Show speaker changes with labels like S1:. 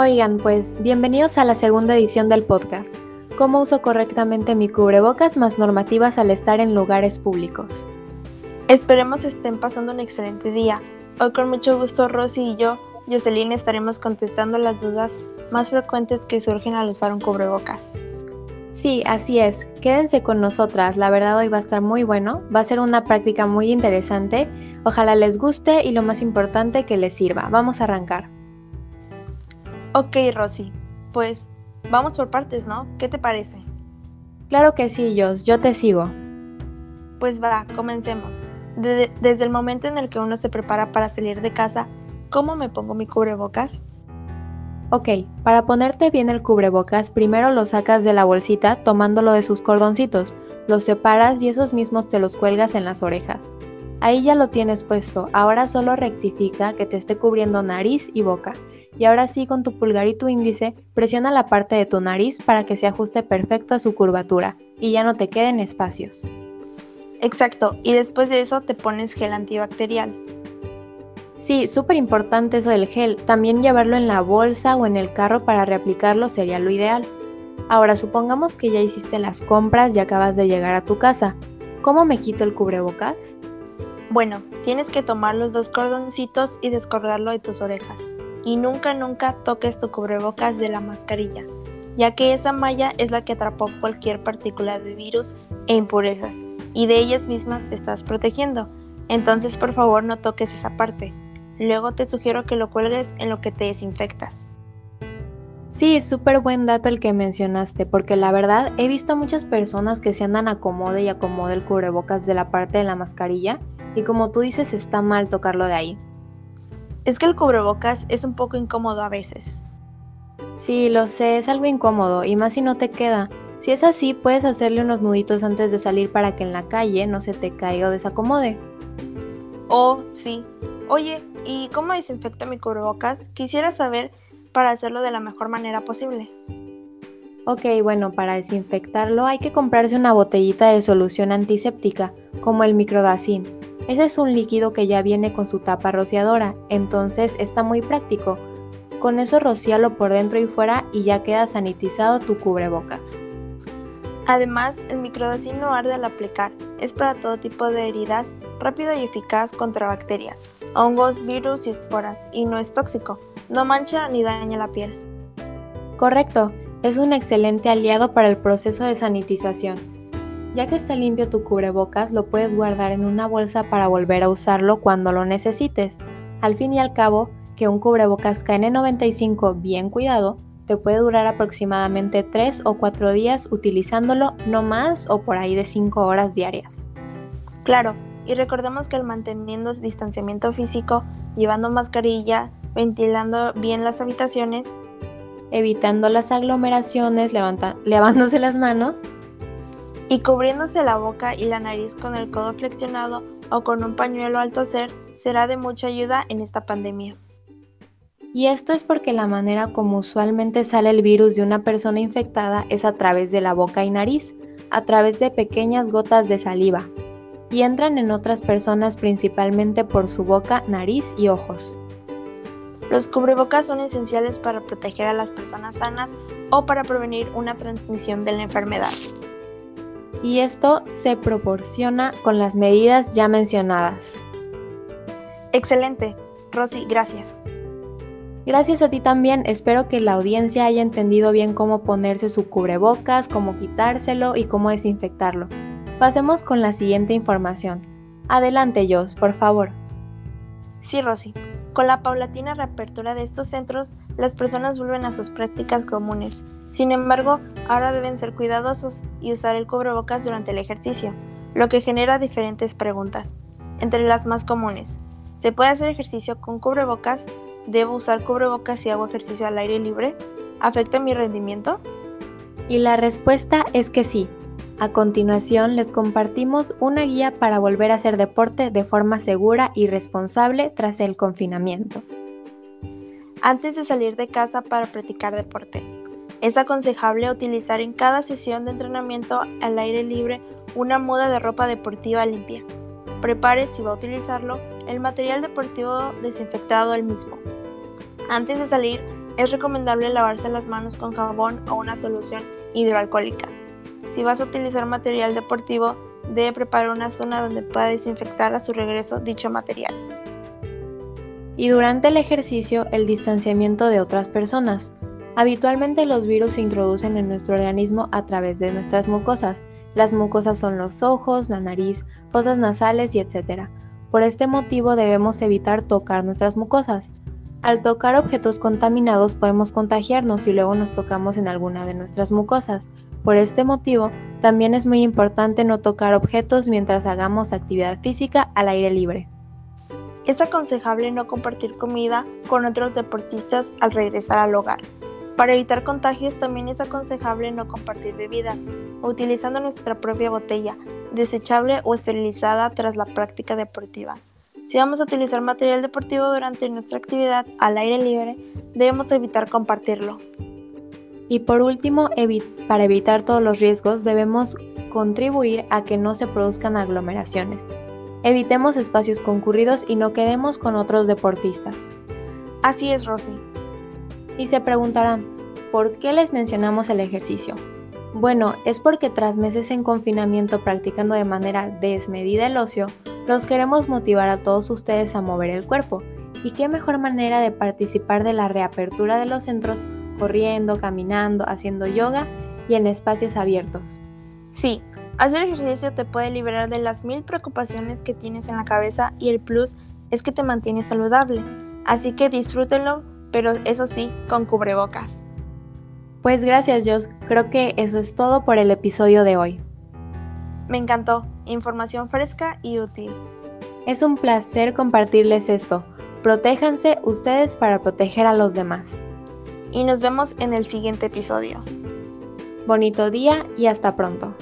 S1: Oigan, pues bienvenidos a la segunda edición del podcast. ¿Cómo uso correctamente mi cubrebocas más normativas al estar en lugares públicos?
S2: Esperemos estén pasando un excelente día. Hoy con mucho gusto Rosy y yo, Jocelyn, estaremos contestando las dudas más frecuentes que surgen al usar un cubrebocas.
S1: Sí, así es. Quédense con nosotras. La verdad hoy va a estar muy bueno. Va a ser una práctica muy interesante. Ojalá les guste y lo más importante que les sirva. Vamos a arrancar.
S2: Ok, Rosy. Pues vamos por partes, ¿no? ¿Qué te parece?
S1: Claro que sí, Jos. Yo te sigo.
S2: Pues va, comencemos. desde el momento en el que uno se prepara para salir de casa, ¿cómo me pongo mi cubrebocas?
S1: Ok, para ponerte bien el cubrebocas, primero lo sacas de la bolsita tomándolo de sus cordoncitos, los separas y esos mismos te los cuelgas en las orejas. Ahí ya lo tienes puesto, ahora solo rectifica que te esté cubriendo nariz y boca. Y ahora sí con tu pulgar y tu índice, presiona la parte de tu nariz para que se ajuste perfecto a su curvatura y ya no te queden espacios.
S2: Exacto, y después de eso te pones gel antibacterial.
S1: Sí, súper importante eso del gel. También llevarlo en la bolsa o en el carro para reaplicarlo sería lo ideal. Ahora, supongamos que ya hiciste las compras y acabas de llegar a tu casa. ¿Cómo me quito el cubrebocas?
S2: Bueno, tienes que tomar los dos cordoncitos y descordarlo de tus orejas. Y nunca, nunca toques tu cubrebocas de la mascarilla, ya que esa malla es la que atrapó cualquier partícula de virus e impurezas, y de ellas mismas te estás protegiendo. Entonces por favor no toques esa parte. Luego te sugiero que lo cuelgues en lo que te desinfectas.
S1: Sí, súper buen dato el que mencionaste, porque la verdad he visto muchas personas que se andan acomode y acomode el cubrebocas de la parte de la mascarilla, y como tú dices, está mal tocarlo de ahí.
S2: Es que el cubrebocas es un poco incómodo a veces.
S1: Sí, lo sé, es algo incómodo, y más si no te queda. Si es así, puedes hacerle unos nuditos antes de salir para que en la calle no se te caiga o desacomode.
S2: Oh, sí. Oye, ¿y cómo desinfecto mi cubrebocas? Quisiera saber para hacerlo de la mejor manera posible.
S1: Ok, bueno, para desinfectarlo hay que comprarse una botellita de solución antiséptica, como el microdacin. Ese es un líquido que ya viene con su tapa rociadora, entonces está muy práctico. Con eso rocíalo por dentro y fuera y ya queda sanitizado tu cubrebocas.
S2: Además, el microdacin no arde al aplicar, es para todo tipo de heridas, rápido y eficaz contra bacterias, hongos, virus y esporas, y no es tóxico, no mancha ni daña la piel.
S1: Correcto, es un excelente aliado para el proceso de sanitización. Ya que está limpio tu cubrebocas, lo puedes guardar en una bolsa para volver a usarlo cuando lo necesites. Al fin y al cabo, que un cubrebocas KN95 bien cuidado te puede durar aproximadamente 3 o 4 días utilizándolo no más o por ahí de 5 horas diarias.
S2: Claro, y recordemos que el manteniendo distanciamiento físico, llevando mascarilla, ventilando bien las habitaciones,
S1: evitando las aglomeraciones, lavándose las manos
S2: y cubriéndose la boca y la nariz con el codo flexionado o con un pañuelo al toser será de mucha ayuda en esta pandemia.
S1: Y esto es porque la manera como usualmente sale el virus de una persona infectada es a través de la boca y nariz, a través de pequeñas gotas de saliva, y entran en otras personas principalmente por su boca, nariz y ojos.
S2: Los cubrebocas son esenciales para proteger a las personas sanas o para prevenir una transmisión de la enfermedad.
S1: Y esto se proporciona con las medidas ya mencionadas.
S2: Excelente. Rosy, gracias.
S1: Gracias a ti también, espero que la audiencia haya entendido bien cómo ponerse su cubrebocas, cómo quitárselo y cómo desinfectarlo. Pasemos con la siguiente información. Adelante, Jos, por favor.
S2: Sí, Rosy. Con la paulatina reapertura de estos centros, las personas vuelven a sus prácticas comunes. Sin embargo, ahora deben ser cuidadosos y usar el cubrebocas durante el ejercicio, lo que genera diferentes preguntas. Entre las más comunes, ¿se puede hacer ejercicio con cubrebocas? ¿Debo usar cubrebocas si hago ejercicio al aire libre? ¿Afecta mi rendimiento?
S1: Y la respuesta es que sí. A continuación les compartimos una guía para volver a hacer deporte de forma segura y responsable tras el confinamiento.
S2: Antes de salir de casa para practicar deporte, es aconsejable utilizar en cada sesión de entrenamiento al aire libre una muda de ropa deportiva limpia. Prepare, si va a utilizarlo, el material deportivo desinfectado el mismo. Antes de salir, es recomendable lavarse las manos con jabón o una solución hidroalcohólica. Si vas a utilizar material deportivo, debe preparar una zona donde pueda desinfectar a su regreso dicho material.
S1: Y durante el ejercicio, el distanciamiento de otras personas. Habitualmente los virus se introducen en nuestro organismo a través de nuestras mucosas. Las mucosas son los ojos, la nariz, fosas nasales y etc. Por este motivo debemos evitar tocar nuestras mucosas. Al tocar objetos contaminados podemos contagiarnos si luego nos tocamos en alguna de nuestras mucosas. Por este motivo, también es muy importante no tocar objetos mientras hagamos actividad física al aire libre.
S2: Es aconsejable no compartir comida con otros deportistas al regresar al hogar. Para evitar contagios también es aconsejable no compartir bebidas, utilizando nuestra propia botella, desechable o esterilizada tras la práctica deportiva. Si vamos a utilizar material deportivo durante nuestra actividad al aire libre, debemos evitar compartirlo.
S1: Y por último, para evitar todos los riesgos, debemos contribuir a que no se produzcan aglomeraciones. Evitemos espacios concurridos y no quedemos con otros deportistas.
S2: Así es, Rosy.
S1: Y se preguntarán, ¿por qué les mencionamos el ejercicio? Bueno, es porque tras meses en confinamiento practicando de manera desmedida el ocio, los queremos motivar a todos ustedes a mover el cuerpo. ¿Y qué mejor manera de participar de la reapertura de los centros corriendo, caminando, haciendo yoga y en espacios abiertos?
S2: Sí, hacer ejercicio te puede liberar de las mil preocupaciones que tienes en la cabeza y el plus es que te mantiene saludable. Así que disfrútenlo, pero eso sí, con cubrebocas.
S1: Pues gracias, Jos. Creo que eso es todo por el episodio de hoy.
S2: Me encantó. Información fresca y útil.
S1: Es un placer compartirles esto. Protéjanse ustedes para proteger a los demás.
S2: Y nos vemos en el siguiente episodio.
S1: Bonito día y hasta pronto.